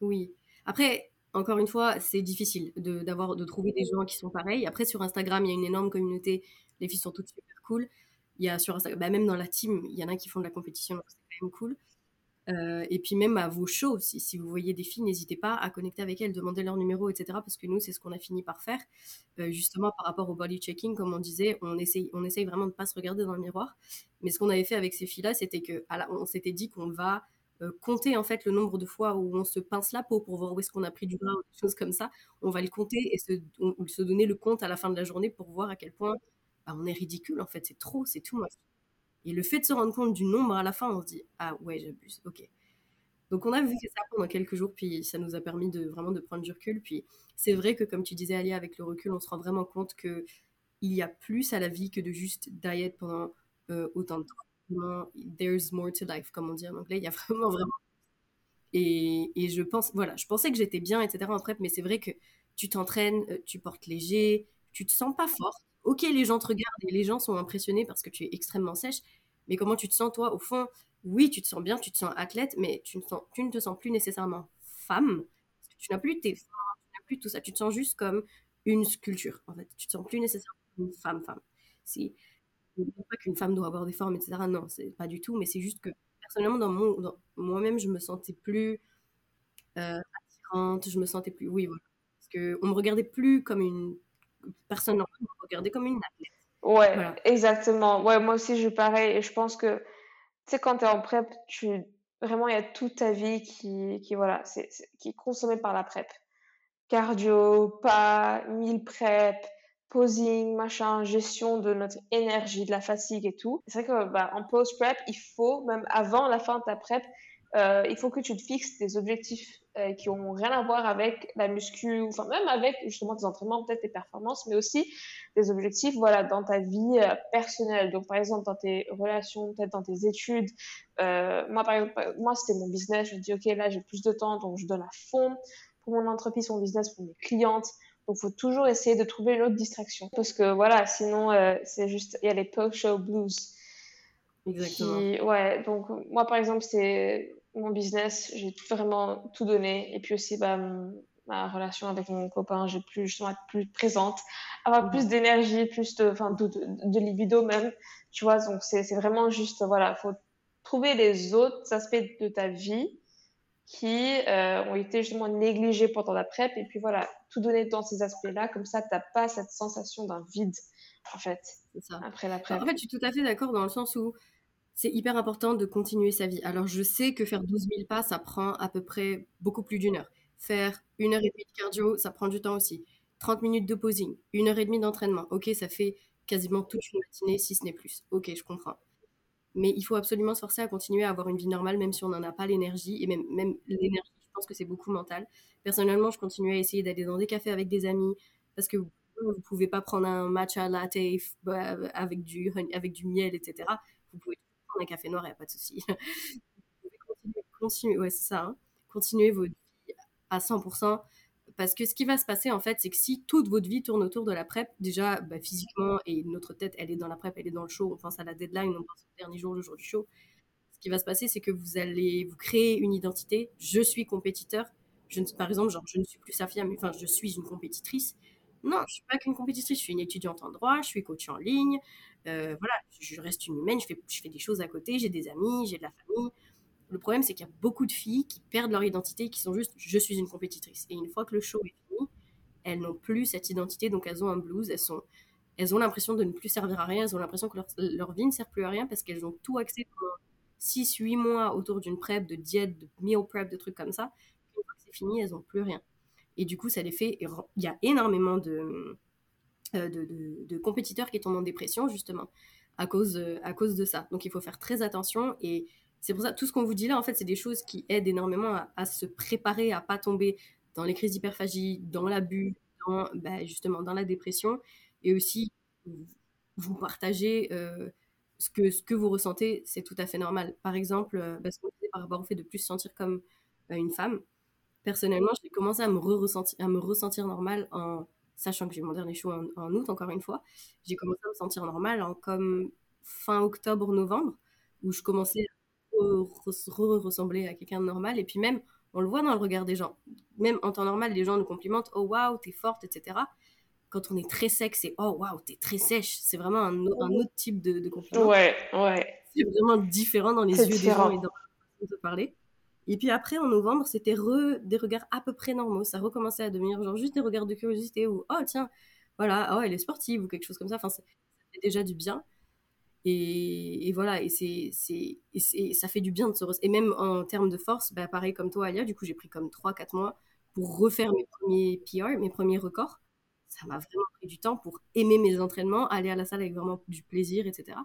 Oui. Après, encore une fois, c'est difficile de, de trouver des gens qui sont pareils. Après, sur Instagram, il y a une énorme communauté. Les filles sont toutes super cool. Il y a sur Instagram, bah, même dans la team, il y en a qui font de la compétition, c'est quand même cool. Euh, et puis même à vos shows, si, vous voyez des filles, n'hésitez pas à connecter avec elles, demander leur numéro, etc. Parce que nous, c'est ce qu'on a fini par faire. Euh, justement, par rapport au body checking, comme on disait, on essaye, vraiment de ne pas se regarder dans le miroir. Mais ce qu'on avait fait avec ces filles-là, c'était que, on s'était dit qu'on va euh, compter en fait le nombre de fois où on se pince la peau pour voir où est-ce qu'on a pris du gras ou des choses comme ça. On va le compter et se, donner le compte à la fin de la journée pour voir à quel point bah, on est ridicule en fait. C'est trop, c'est tout. Et le fait de se rendre compte du nombre à la fin, on se dit ah ouais j'abuse, ok. Donc on a vu ça pendant quelques jours, puis ça nous a permis de vraiment de prendre du recul. Puis c'est vrai que comme tu disais Alia, avec le recul, on se rend vraiment compte que il y a plus à la vie que de juste diet pendant euh, autant de temps there's more to life, comme on dit en anglais. Il y a vraiment, vraiment. Et, et je pense, voilà, je pensais que j'étais bien, etc. en prep, mais c'est vrai que tu t'entraînes, euh, tu portes léger, tu te sens pas fort. Ok, les gens te regardent et les gens sont impressionnés parce que tu es extrêmement sèche, mais comment tu te sens toi Au fond, oui, tu te sens bien, tu te sens athlète, mais tu ne, te sens plus nécessairement femme. tu n'as plus tes tu n'as plus tout ça. Tu te sens juste comme une sculpture, en fait. Tu te sens plus nécessairement une femme, femme. Si, ne pas qu'une femme doit avoir des formes, etc. Non, c'est pas du tout, mais c'est juste que personnellement, dans mon, moi-même, je me sentais plus euh, attirante, je me sentais plus, oui, voilà, parce que on me regardait plus comme une personne me regardait comme une athlète. Ouais, exactement. Ouais, moi aussi, je pareil, et je pense que, tu sais, quand tu es en prep, tu vraiment, il y a toute ta vie qui, qui voilà, c'est, qui est consommée par la prep. Cardio, pas, mille prep, posing, machin, gestion de notre énergie, de la fatigue et tout. C'est vrai que bah, en post-prep, il faut, même avant la fin de ta prep, euh, il faut que tu te fixes des objectifs euh, qui ont rien à voir avec la muscu, enfin même avec justement tes entraînements, peut-être tes performances, mais aussi des objectifs voilà dans ta vie euh, personnelle. Donc par exemple dans tes relations, peut-être dans tes études. Euh, moi par exemple, moi c'était mon business. Je me dis ok là j'ai plus de temps donc je donne à fond pour mon entreprise, mon business, pour mes clientes. Donc, faut toujours essayer de trouver une autre distraction. Parce que voilà, sinon, c'est juste, il y a les post-show blues. Exactement. ouais, donc moi, par exemple, c'est mon business, j'ai vraiment tout donné. Et puis aussi, bah, ma relation avec mon copain, j'ai plus justement être plus présente, avoir plus d'énergie, plus de, enfin, de, de, libido même, tu vois. Donc c'est vraiment juste, voilà, faut trouver les autres aspects de ta vie qui euh, ont été justement négligés pendant la PrEP et puis voilà, tout donner dans ces aspects-là, comme ça, t'as pas cette sensation d'un vide, en fait, ça. après la PrEP. En fait, je suis tout à fait d'accord dans le sens où c'est hyper important de continuer sa vie. Alors, je sais que faire 12 000 pas, ça prend à peu près beaucoup plus d'une heure. Faire une heure et demie de cardio, ça prend du temps aussi. 30 minutes de posing, une heure et demie d'entraînement. Ok, ça fait quasiment toute une matinée, si ce n'est plus. Ok, je comprends. Mais il faut absolument se forcer à continuer à avoir une vie normale, même si on n'en a pas l'énergie. Et même, l'énergie, je pense que c'est beaucoup mental. Personnellement, je continue à essayer d'aller dans des cafés avec des amis, parce que vous ne pouvez pas prendre un matcha latte bah, avec du, avec du miel, etc. Vous pouvez prendre un café noir, il n'y a pas de souci. vous pouvez continuer, ouais, ça. Hein. Continuer votre vie à 100%. Parce que ce qui va se passer, en fait, c'est que si toute votre vie tourne autour de la PrEP, déjà, bah, physiquement, et notre tête, elle est dans la PrEP, elle est dans le show, on pense à la deadline, on pense au dernier jour, le jour du show. Ce qui va se passer, c'est que vous allez vous créer une identité. Je suis compétiteur. Je ne, par exemple, genre, je ne suis plus Safia, mais enfin, je suis une compétitrice. Non, je suis pas qu'une compétitrice, je suis une étudiante en droit, je suis coach en ligne. Euh, voilà, je reste une humaine, je fais, je fais des choses à côté, j'ai des amis, j'ai de la famille. Le problème, c'est qu'il y a beaucoup de filles qui perdent leur identité, qui sont juste je suis une compétitrice. Et une fois que le show est fini, elles n'ont plus cette identité, donc elles ont un blues, elles, sont, elles ont l'impression de ne plus servir à rien, elles ont l'impression que leur, vie ne sert plus à rien parce qu'elles ont tout accès pendant 6-8 mois autour d'une prep, de diète, de meal prep, de trucs comme ça. Une fois que c'est fini, elles n'ont plus rien. Et du coup, ça les fait. Il y a énormément de, euh, de, de, compétiteurs qui tombent en dépression, justement, à cause, à cause de ça. Donc il faut faire très attention et c'est pour ça, tout ce qu'on vous dit là, en fait, c'est des choses qui aident énormément à, se préparer à pas tomber dans les crises d'hyperphagie, dans l'abus, bah, justement dans la dépression, et aussi vous partagez euh, ce, que, ce que vous ressentez, c'est tout à fait normal. Par exemple, euh, parce qu'on par rapport au fait de plus se sentir comme euh, une femme, personnellement, j'ai commencé à me, ressentir, à me ressentir normal en sachant que j'ai mon dernier show en, en, août, encore une fois. J'ai commencé à me sentir normal en comme fin octobre-novembre, où je commençais ressembler à quelqu'un de normal. Et puis même, on le voit dans le regard des gens. Même en temps normal, les gens nous complimentent, oh waouh, t'es forte, etc. Quand on est très sec, c'est oh waouh, t'es très sèche. C'est vraiment un, autre type de, compliment. Ouais, ouais. C'est vraiment différent dans les yeux des gens et dans de parler. Et puis après, en novembre, c'était des regards à peu près normaux. Ça recommençait à devenir genre juste des regards de curiosité ou oh tiens, voilà, oh elle est sportive ou quelque chose comme ça. Enfin, c'est déjà du bien. Et, voilà, et, ça fait du bien de se... Et même en termes de force, bah, pareil comme toi, Alia, du coup, j'ai pris comme 3-4 mois pour refaire mes premiers PR, mes premiers records. Ça m'a vraiment pris du temps pour aimer mes entraînements, aller à la salle avec vraiment du plaisir, etc.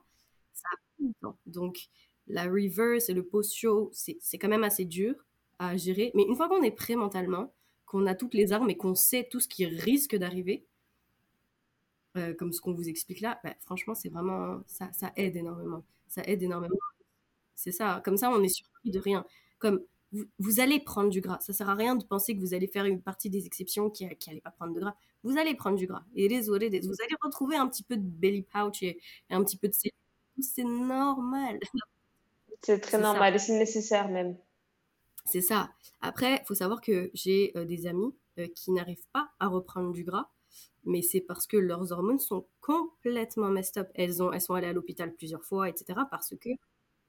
Ça a pris du temps. Donc, la reverse et le post-show, c'est, quand même assez dur à gérer. Mais une fois qu'on est prêt mentalement, qu'on a toutes les armes et qu'on sait tout ce qui risque d'arriver, euh, comme ce qu'on vous explique là, bah, franchement, c'est vraiment, ça, ça aide énormément. Ça aide énormément. C'est ça. Comme ça, on est surpris de rien. Comme vous, allez prendre du gras. Ça sert à rien de penser que vous allez faire une partie des exceptions qui n'allait pas prendre de gras. Vous allez prendre du gras. Et vous allez retrouver un petit peu de belly pouch et, un petit peu de C'est normal. C'est très normal et c'est nécessaire même. C'est ça. Après, il faut savoir que j'ai euh, des amis euh, qui n'arrivent pas à reprendre du gras mais c'est parce que leurs hormones sont complètement messed up. Elles, ont, elles sont allées à l'hôpital plusieurs fois, etc. parce que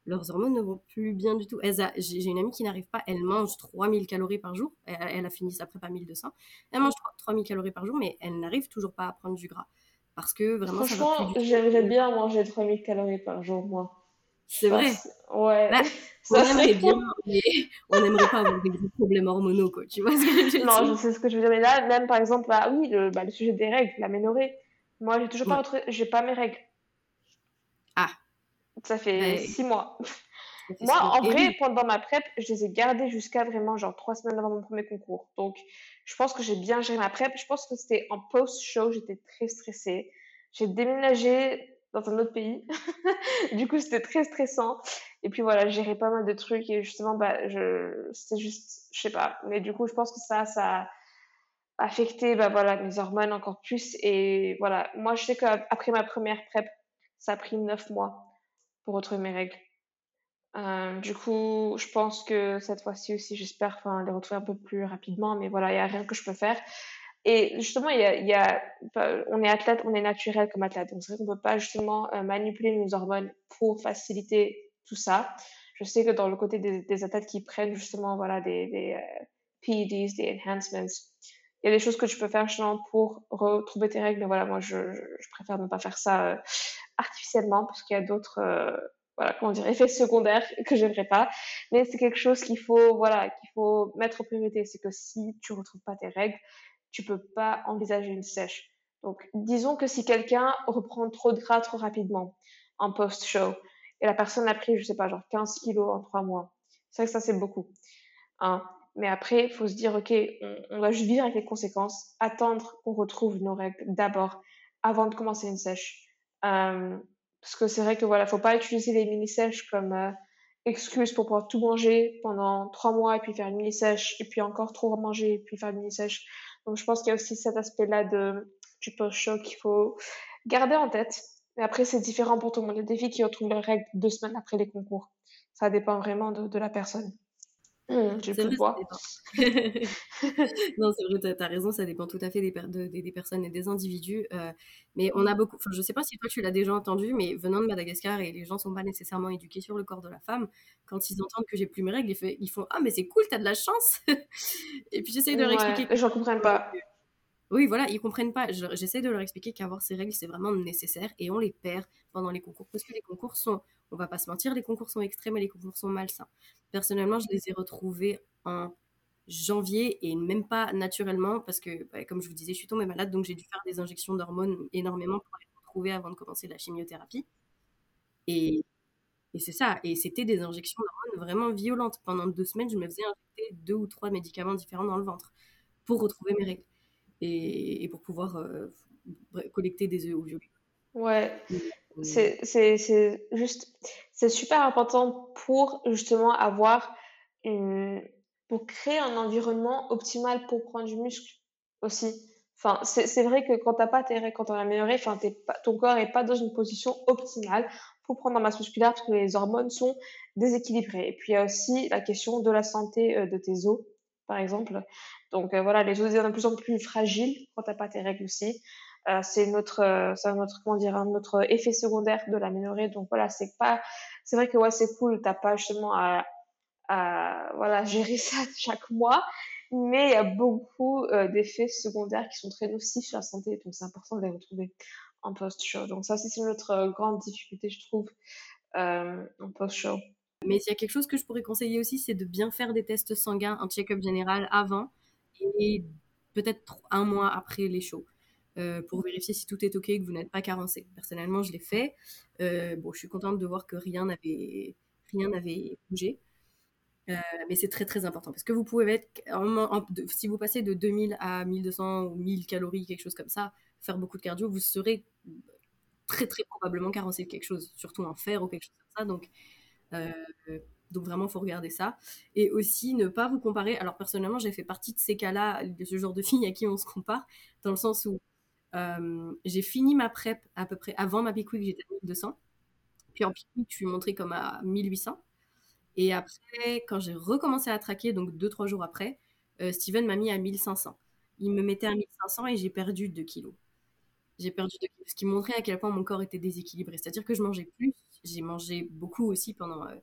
leurs hormones ne vont plus bien du tout. J'ai une amie qui n'arrive pas, elle mange 3000 calories par jour, elle, a fini sa prépa 1200, elle mange 3000 calories par jour, mais elle n'arrive toujours pas à prendre du gras. Parce que vraiment, Franchement, j'aimerais bien manger 3000 calories par jour, moi. C'est vrai. Ouais. Bah, on aimerait bien, mais on n'aimerait pas avoir des gros problèmes hormonaux, quoi. Tu vois ce que je veux dire Non, je sais ce que je veux dire. Mais là, même par exemple, bah, oui, le, bah, le sujet des règles, l'aménorrhée. Moi, j'ai toujours pas j'ai pas mes règles. Ah. Ça fait six mois. Moi, en vrai, pendant ma prep, je les ai gardées jusqu'à vraiment genre trois semaines avant mon premier concours. Donc, je pense que j'ai bien géré ma prep. Je pense que c'était en post-show, j'étais très stressée. J'ai déménagé dans un autre pays. du coup, c'était très stressant. Et puis voilà, gérer pas mal de trucs et justement, bah, je, c'était juste, je sais pas. Mais du coup, je pense que ça, ça a affecté, bah voilà, mes hormones encore plus. Et voilà, moi, je sais qu'après ma première PrEP, ça a pris neuf mois pour retrouver mes règles. Euh, du coup, je pense que cette fois-ci aussi, j'espère enfin, les retrouver un peu plus rapidement, mais voilà, il n'y a rien que je peux faire. Et justement, il y a, y a, on est athlète, on est naturel comme athlète, donc c'est vrai qu'on ne peut pas justement euh, manipuler nos hormones pour faciliter tout ça. Je sais que dans le côté des, athlètes qui prennent justement voilà, des, des euh, PEDs, des enhancements, il y a des choses que tu peux faire justement pour retrouver tes règles, mais voilà, moi je, préfère ne pas faire ça euh, artificiellement parce qu'il y a d'autres voilà, comment dire, effet secondaire que j'aimerais pas. Mais c'est quelque chose qu'il faut, voilà, qu'il faut mettre en priorité. C'est que si tu retrouves pas tes règles, tu peux pas envisager une sèche. Donc, disons que si quelqu'un reprend trop de gras trop rapidement en post-show et la personne a pris, je sais pas, genre 15 kilos en trois mois, c'est vrai que ça, c'est beaucoup. Hein. Mais après, il faut se dire, OK, on, on va juste vivre avec les conséquences, attendre qu'on retrouve nos règles d'abord avant de commencer une sèche. Euh, parce que c'est vrai que voilà, faut pas utiliser les mini-sèches comme euh, excuse pour pouvoir tout manger pendant trois mois et puis faire une mini-sèche et puis encore trop manger et puis faire une mini-sèche. Donc je pense qu'il y a aussi cet aspect-là de du post-show qu'il faut garder en tête. Mais après, c'est différent pour tout le monde. Il y a des filles qui retrouvent leurs règles deux semaines après les concours. Ça dépend vraiment de, de la personne. Mmh, j'ai plus boire. non, c'est vrai, tu as, raison, ça dépend tout à fait des, des, personnes et des individus. Euh, mais on a beaucoup, je sais pas si toi tu l'as déjà entendu, mais venant de Madagascar et les gens sont pas nécessairement éduqués sur le corps de la femme, quand ils entendent que j'ai plus mes règles, ils, font Ah, mais c'est cool, tu as de la chance Et puis j'essaye de leur expliquer. J'en comprends pas. Oui, voilà, ils comprennent pas. J'essaie de leur expliquer qu'avoir ces règles, c'est vraiment nécessaire et on les perd pendant les concours. Parce que les concours sont, on va pas se mentir, les concours sont extrêmes et les concours sont malsains. Personnellement, je les ai retrouvés en janvier et même pas naturellement parce que, bah, comme je vous disais, je suis tombée malade, donc j'ai dû faire des injections d'hormones énormément pour les retrouver avant de commencer la chimiothérapie. Et, et c'est ça. Et c'était des injections d'hormones vraiment violentes. Pendant deux semaines, je me faisais injecter deux ou trois médicaments différents dans le ventre pour retrouver mes règles et, pour pouvoir euh, collecter des œufs violets. Ouais, euh, c'est juste, c'est super important pour justement avoir une, pour créer un environnement optimal pour prendre du muscle aussi. Enfin, c'est vrai que quand t'as pas tes règles, quand t'en as amélioré, enfin, pas, ton corps est pas dans une position optimale pour prendre en masse musculaire parce que les hormones sont déséquilibrées. Et puis il y a aussi la question de la santé euh, de tes os, par exemple. Donc euh, voilà, les os deviennent de plus en plus fragiles quand t'as pas tes règles aussi. Euh, c'est notre, euh, notre, comment dire, notre effet secondaire de l'aménorer. Donc voilà, c'est pas, c'est vrai que ouais, c'est cool. T'as pas justement à, voilà, gérer ça chaque mois, mais il y a beaucoup d'effets secondaires qui sont très nocifs sur la santé. Donc c'est important de les retrouver en post-show. Donc ça, c'est notre grande difficulté, je trouve, en post-show. Mais s'il y a quelque chose que je pourrais conseiller aussi, c'est de bien faire des tests sanguins, un check-up général avant peut-être un mois après les shows. Euh, pour vérifier si tout est ok, que vous n'êtes pas carencé. Personnellement, je l'ai fait. Euh, bon, je suis contente de voir que rien n'avait rien n'avait bougé. Euh, mais c'est très très important parce que vous pouvez être, si vous passez de 2000 à 1200 ou 1000 calories, quelque chose comme ça, faire beaucoup de cardio, vous serez très très probablement carencé de quelque chose, surtout en fer ou quelque chose comme ça. Donc donc vraiment, faut regarder ça. Et aussi, ne pas vous comparer. Alors personnellement, j'ai fait partie de ces cas-là, de ce genre de filles à qui on se compare, dans le sens où euh, j'ai fini ma prep à peu près avant ma week, j'étais à 1200. Puis en week, je suis montrée comme à 1800. Et après, quand j'ai recommencé à traquer, donc 2-3 jours après, euh, Steven m'a mis à 1500. Il me mettait à 1500 et j'ai perdu 2 kilos. J'ai perdu 2 kilos, ce qui montrait à quel point mon corps était déséquilibré. C'est-à-dire que je mangeais plus, j'ai mangé beaucoup aussi pendant euh,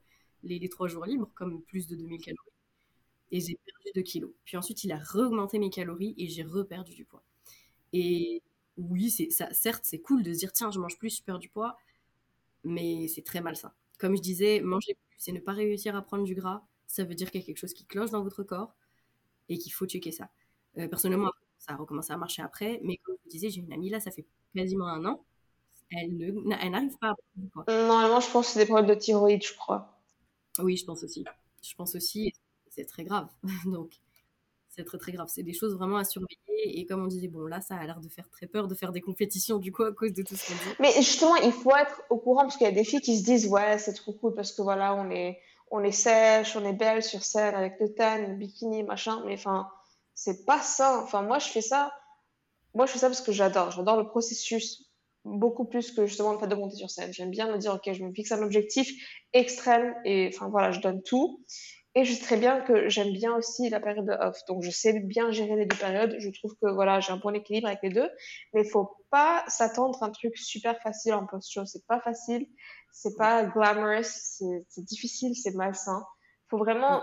les, trois jours libres, comme plus de 2000 calories. Et j'ai perdu 2 kilos. Puis ensuite, il a re-augmenté mes calories et j'ai reperdu du poids. Et oui, c'est ça, certes, c'est cool de se dire tiens, je mange plus, je perds du poids, mais c'est très malsain. Comme je disais, manger plus et ne pas réussir à prendre du gras, ça veut dire qu'il y a quelque chose qui cloche dans votre corps et qu'il faut checker ça. Euh, personnellement, ça a recommencé à marcher après, mais comme je vous disais, j'ai une amie là, ça fait quasiment un an, elle, n'arrive pas à prendre du poids. Normalement, je pense que c'est des problèmes de thyroïde, je crois. Oui, je pense aussi. Je pense aussi, c'est très grave. Donc, c'est très très grave. C'est des choses vraiment à surveiller. Et comme on disait, bon, là, ça a l'air de faire très peur de faire des compétitions, du coup, à cause de tout ce qu'on dit. Mais justement, il faut être au courant parce qu'il y a des filles qui se disent, ouais, c'est trop cool parce que voilà, on est, on est sèche, on est belle sur scène avec le tan, le bikini, machin. Mais enfin, c'est pas ça. Enfin, moi, je fais ça. Moi, je fais ça parce que j'adore. J'adore le processus beaucoup plus que justement le fait de monter sur scène. J'aime bien me dire, ok, je me fixe un objectif extrême et enfin voilà, je donne tout. Et je sais très bien que j'aime bien aussi la période de off. Donc, je sais bien gérer les deux périodes. Je trouve que voilà, j'ai un bon équilibre avec les deux. Mais il faut pas s'attendre à un truc super facile en post-show. C'est pas facile. C'est pas glamorous. C'est difficile. C'est malsain. Il faut vraiment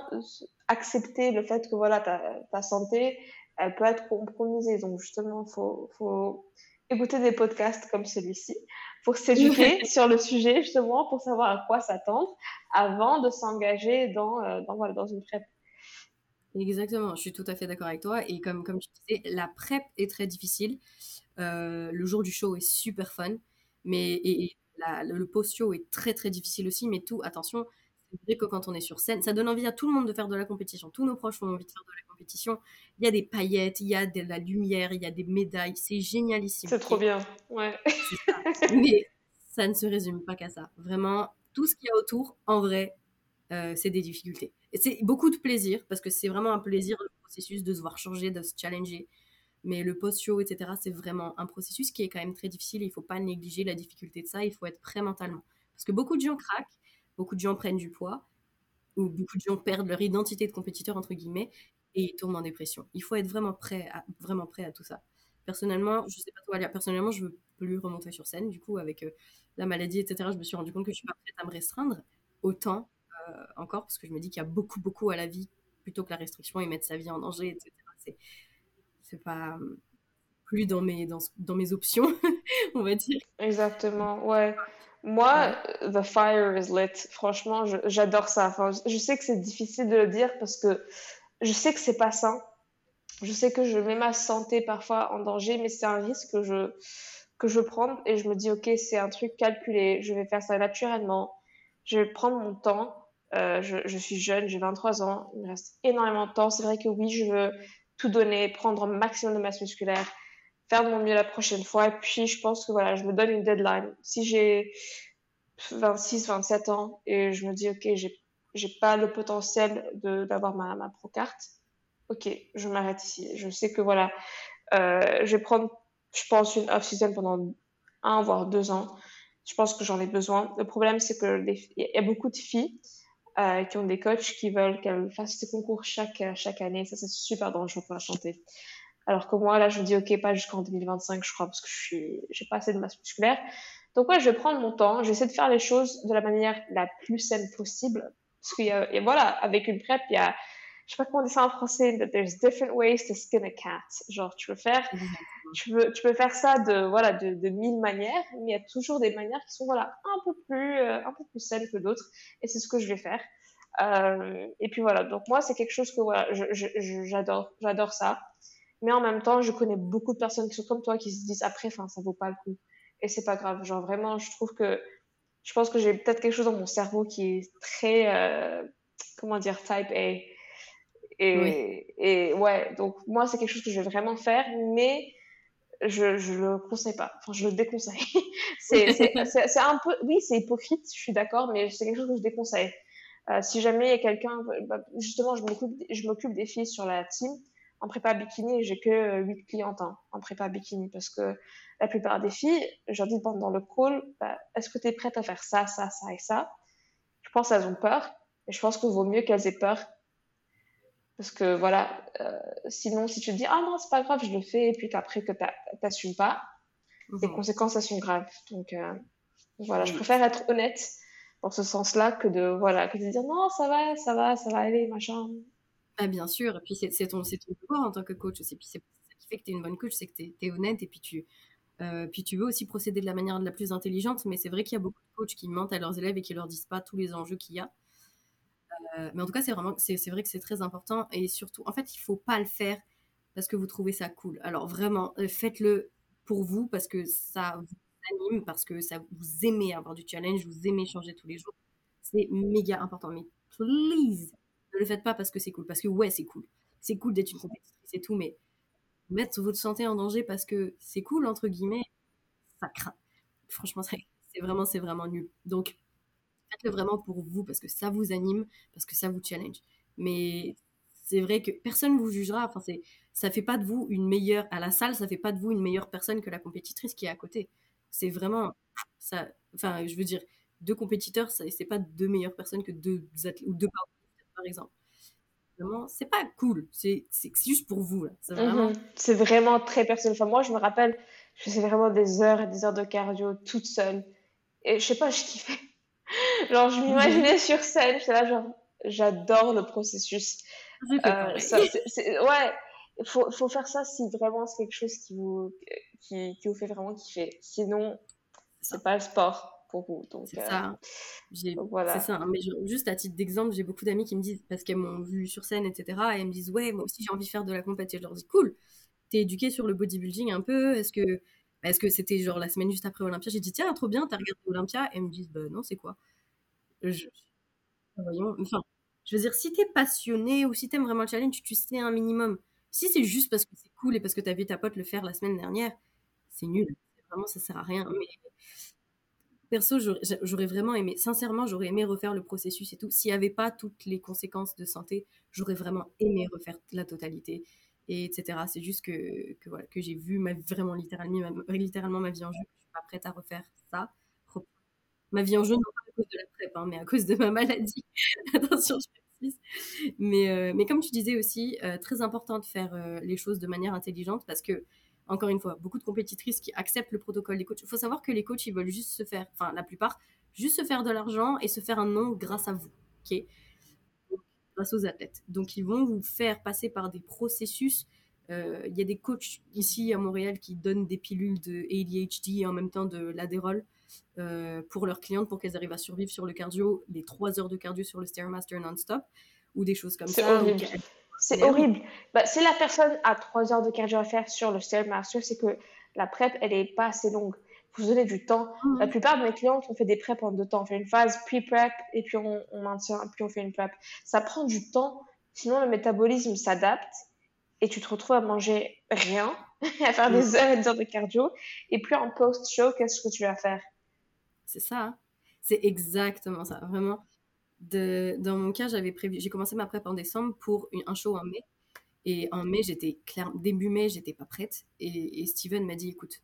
accepter le fait que voilà, ta, ta santé, elle peut être compromisée. Donc, justement, faut, faut écouter des podcasts comme celui-ci pour s'éduquer sur le sujet, justement, pour savoir à quoi s'attendre avant de s'engager dans, euh, dans, voilà, dans une prep. Exactement, je suis tout à fait d'accord avec toi. Et comme, comme tu disais, la prep est très difficile. Euh, le jour du show est super fun, mais et, le post-show est très très difficile aussi. Mais tout, attention, vrai que quand on est sur scène, ça donne envie à tout le monde de faire de la compétition. Tous nos proches ont envie de faire de la compétition. Il y a des paillettes, il y a de la lumière, il y a des médailles. C'est génialissime. C'est trop bien, ouais. Mais ça ne se résume pas qu'à ça. Vraiment, tout ce qu'il y a autour, en vrai, euh, c'est des difficultés. Et c'est beaucoup de plaisir, parce que c'est vraiment un plaisir, le processus de se voir changer, de se challenger. Mais le post-show, etc., c'est vraiment un processus qui est quand même très difficile. il ne faut pas négliger la difficulté de ça. Il faut être prêt mentalement. Parce que beaucoup de gens craquent, beaucoup de gens prennent du poids, ou beaucoup de gens perdent leur identité de compétiteur, entre guillemets, et ils tombent en dépression. Il faut être vraiment prêt à, vraiment prêt à tout ça. Personnellement, je sais pas toi, personnellement, je veux plus remonter sur scène. Du coup, avec euh, la maladie, etc., je me suis rendu compte que je suis pas prête à me restreindre autant euh, encore, parce que je me dis qu'il y a beaucoup, beaucoup à la vie plutôt que la restriction et mettre sa vie en danger, etc. C'est, c'est pas euh, plus dans mes, dans, dans mes options, on va dire. Exactement, ouais. Moi, The Fire is Lit, franchement, j'adore ça. Enfin, je sais que c'est difficile de le dire parce que je sais que c'est pas sain. Je sais que je mets ma santé parfois en danger, mais c'est un risque que je, que je prends et je me dis, OK, c'est un truc calculé, je vais faire ça naturellement, je vais prendre mon temps. Euh, je, je, suis jeune, j'ai 23 ans, il me reste énormément de temps. C'est vrai que oui, je veux tout donner, prendre un maximum de masse musculaire, faire de mon mieux la prochaine fois. Et puis, je pense que voilà, je me donne une deadline. Si j'ai 26, 27 ans et je me dis, OK, j'ai, j'ai pas le potentiel de, d'avoir ma, ma pro carte, OK, je m'arrête ici. Je sais que voilà, euh, je vais prendre, je pense, une off-season pendant un, voire deux ans. Je pense que j'en ai besoin. Le problème, c'est que il y a beaucoup de filles euh, qui ont des coachs qui veulent qu'elles fassent ces concours chaque, chaque année. Ça, c'est super dangereux pour la santé. Alors que moi, là, je me dis, OK, pas jusqu'en 2025, je crois, parce que je suis, j'ai pas assez de masse musculaire. Donc, ouais, je vais prendre mon temps. J'essaie de faire les choses de la manière la plus saine possible. Parce qu'il y a, et voilà, avec une prep, il y a, je sais pas comment on dit ça en français, that there's different ways to skin a cat. Genre, tu peux faire, tu peux, tu peux faire ça de, voilà, de, de mille manières, mais il y a toujours des manières qui sont, voilà, un peu plus, euh, un peu plus saines que d'autres. Et c'est ce que je vais faire. Euh, et puis voilà. Donc, moi, c'est quelque chose que, voilà, j'adore, j'adore ça. Mais en même temps, je connais beaucoup de personnes qui sont comme toi qui se disent après, enfin, ça vaut pas le coup. Et c'est pas grave. Genre, vraiment, je trouve que, je pense que j'ai peut-être quelque chose dans mon cerveau qui est très, euh, comment dire, type A. Et, et ouais, donc moi, c'est quelque chose que je vais vraiment faire, mais je, je le conseille pas. Enfin, je le déconseille. c'est un peu, oui, c'est hypocrite, je suis d'accord, mais c'est quelque chose que je déconseille. Euh, si jamais il y a quelqu'un, bah, justement, je m'occupe des filles sur la team en prépa bikini, j'ai que 8 euh, clientes hein, en prépa bikini parce que la plupart des filles, je leur dis pendant le call, bah, est-ce que tu es prête à faire ça, ça, ça et ça? Je pense qu'elles ont peur et je pense qu'il vaut mieux qu'elles aient peur parce que voilà, euh, sinon si tu te dis ah non c'est pas grave, je le fais et puis qu'après que t'assumes pas, les mhm. conséquences elles sont graves. Donc euh, voilà, je préfère être honnête dans ce sens-là que de voilà que de dire non ça va, ça va, ça va aller machin. Ah, bien sûr, et puis c'est ton, ton devoir en tant que coach aussi. Puis c'est ça qui fait que tu es une bonne coach, c'est que tu es, honnête et puis tu, euh, puis tu veux aussi procéder de la manière la plus intelligente. Mais c'est vrai qu'il y a beaucoup de coachs qui mentent à leurs élèves et qui leur disent pas tous les enjeux qu'il y a. Euh, mais en tout cas, c'est vraiment, c'est vrai que c'est très important et surtout, en fait, il faut pas le faire parce que vous trouvez ça cool. Alors vraiment, euh, faites-le pour vous parce que ça vous anime, parce que ça vous aimez avoir du challenge, vous aimez changer tous les jours. C'est méga important. Mais please, ne le faites pas parce que c'est cool. Parce que ouais, c'est cool. C'est cool d'être une compétitrice et tout, mais mettre votre santé en danger parce que c'est cool, entre guillemets, ça craint. Franchement, c'est vraiment, c'est vraiment nul. Donc, faites-le vraiment pour vous parce que ça vous anime, parce que ça vous challenge. Mais c'est vrai que personne vous jugera. Enfin, c'est, ça fait pas de vous une meilleure, à la salle, ça fait pas de vous une meilleure personne que la compétitrice qui est à côté. c'est vraiment ça. Enfin, je veux dire, deux compétiteurs, c'est pas deux meilleures personnes que deux athlètes ou deux par exemple. Vraiment, c'est pas cool. C'est juste pour vous. C'est vraiment... Mhm. vraiment... très personnel. Enfin, moi, je me rappelle, je faisais vraiment des heures et des heures de cardio toute seule. Et je sais pas, je kiffais. genre, je m'imaginais sur scène. J'étais là, genre, j'adore le processus. Euh, ouais, il faut, faut, faire ça si vraiment c'est quelque chose qui vous, qui, qui, vous fait vraiment kiffer. Sinon, c'est pas le sport pour vous. C'est euh, ça. Voilà. C'est ça. Mais juste à titre d'exemple, j'ai beaucoup d'amis qui me disent, parce qu'elles m'ont vu sur scène, etc., et elles me disent, ouais, moi aussi j'ai envie de faire de la compétition. Je leur dis, cool, t'es éduqué sur le bodybuilding un peu, est-ce que est-ce que c'était genre la semaine juste après Olympia J'ai dit, tiens, trop bien, t'as regardé Olympia Et elles me disent, bah non, c'est quoi? Je... Voyons, enfin, je veux dire, si t'es passionné ou si t'aimes vraiment le challenge, tu sais un minimum. Si c'est juste parce que c'est cool et parce que t'as vu ta pote le faire la semaine dernière, c'est nul. Vraiment, ça sert à rien. Mais perso, j'aurais vraiment aimé, sincèrement, j'aurais aimé refaire le processus et tout. S'il n'y avait pas toutes les conséquences de santé, j'aurais vraiment aimé refaire la totalité, et etc. C'est juste que, que, j'ai vu vraiment littéralement ma, vie en jeu. Je suis pas prête à refaire ça. Ma vie en jeu, non pas à cause de la PrEP, hein, mais à cause de ma maladie. Attention, je. Mais, euh, mais comme tu disais aussi, euh, très important de faire euh, les choses de manière intelligente parce que encore une fois, beaucoup de compétitrices qui acceptent le protocole des coachs. Il faut savoir que les coachs, ils veulent juste se faire, enfin la plupart, juste se faire de l'argent et se faire un nom grâce à vous, ok? Grâce aux athlètes. Donc ils vont vous faire passer par des processus. Euh, il y a des coachs ici à Montréal qui donnent des pilules de ADHD et en même temps de l'adérol euh, pour leurs clientes pour qu'elles arrivent à survivre sur le cardio, les trois heures de cardio sur le Stairmaster non-stop ou des choses comme ça. C'est horrible. Bah, si la personne a trois heures de cardio à faire sur le Stairmaster, c'est que la prep, elle n'est pas assez longue. Vous donnez du temps. Mhm. La plupart de mes clientes ont fait des preps en deux temps. On fait une phase pre-prep et puis on, maintient, puis on fait une prep. Ça prend du temps. Sinon, le métabolisme s'adapte et tu te retrouves à manger rien, à faire des mhm. heures et des heures de cardio. Et puis en post-show, qu'est-ce que tu vas faire? C'est ça. Hein. C'est exactement ça. Vraiment dans mon cas, j'avais prévu, j'ai commencé ma prep en décembre pour un show en mai. Et en mai, j'étais clair, début mai, j'étais pas prête. Et, Steven m'a dit, écoute,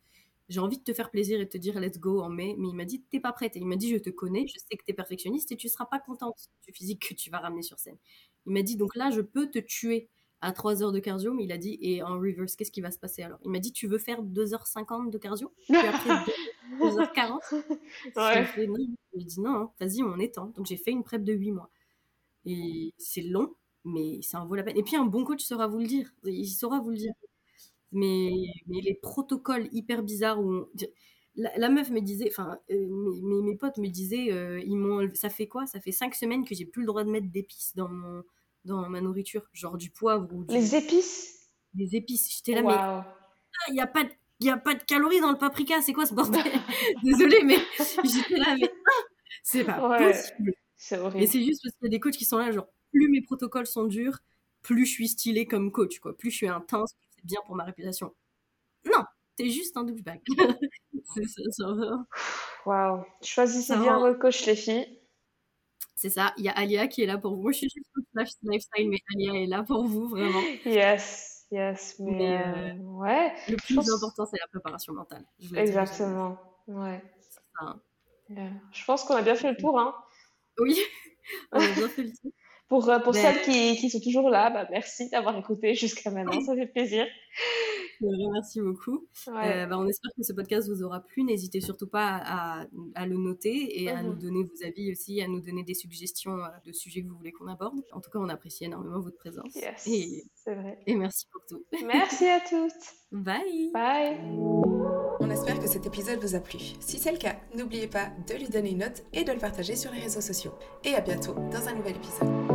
j'ai envie de te faire plaisir et de te dire let's go en mai, mais il m'a dit t'es pas prête. Et il m'a dit je te connais, je sais que tu es perfectionniste et tu seras pas contente du physique que tu vas ramener sur scène. Il m'a dit donc là je peux te tuer à 3 heures de cardio, mais il a dit et en reverse qu'est-ce qui va se passer alors? Il m'a dit tu veux faire 2h50 de cardio? 2h40 ouais. Je lui ai dit non, hein, vas-y on temps. Donc j'ai fait une prep de 8 mois. Et c'est long, mais ça en vaut la peine. Et puis un bon coach saura vous le dire, il saura vous le dire. Mais, mais les protocoles hyper bizarres où la, meuf me disait, enfin, euh, mes, mes, potes me disaient, euh, ils m'ont, ça fait quoi? Ça fait cinq semaines que j'ai plus le droit de mettre d'épices dans mon, dans ma nourriture, genre du poivre ou Les épices? Les épices. J'étais là, mais ah, il n'y a pas de il a pas de calories dans le paprika, c'est quoi ce bordel Désolée, mais j'étais là, mais ah, c'est pas possible. C'est horrible. Et c'est juste parce qu'il y a des coachs qui sont là, genre, plus mes protocoles sont durs, plus je suis stylée comme coach, quoi. Plus je suis intense, plus c'est bien pour ma réputation. Non, t'es juste un douchebag. c'est ça, ça. Waouh. Choisissez bien votre coach, les filles. C'est ça. Il y a Alia qui est là pour vous. Moi, je suis juste coach lifestyle, mais Alia est là pour vous, vraiment. Yes, yes. Mais, euh, ouais. Le plus important, c'est la préparation mentale. Exactement. Ouais. Ça. Je pense qu'on a bien fait le tour, hein. Oui, on a bien fait le tour. Pour, euh, pour celles qui, qui, sont toujours là, bah, merci d'avoir écouté jusqu'à maintenant, ça fait plaisir. Merci beaucoup. Euh, bah, on espère que ce podcast vous aura plu. N'hésitez surtout pas à, à, le noter et à nous mhm. donner vos avis aussi, à nous donner des suggestions euh, de sujets que vous voulez qu'on aborde. En tout cas, on apprécie énormément votre présence. et, c'est vrai. Et merci pour tout. Merci à toutes. Bye. Bye. On espère que cet épisode vous a plu. Si c'est le cas, n'oubliez pas de lui donner une note et de le partager sur les réseaux sociaux. Et à bientôt dans un nouvel épisode.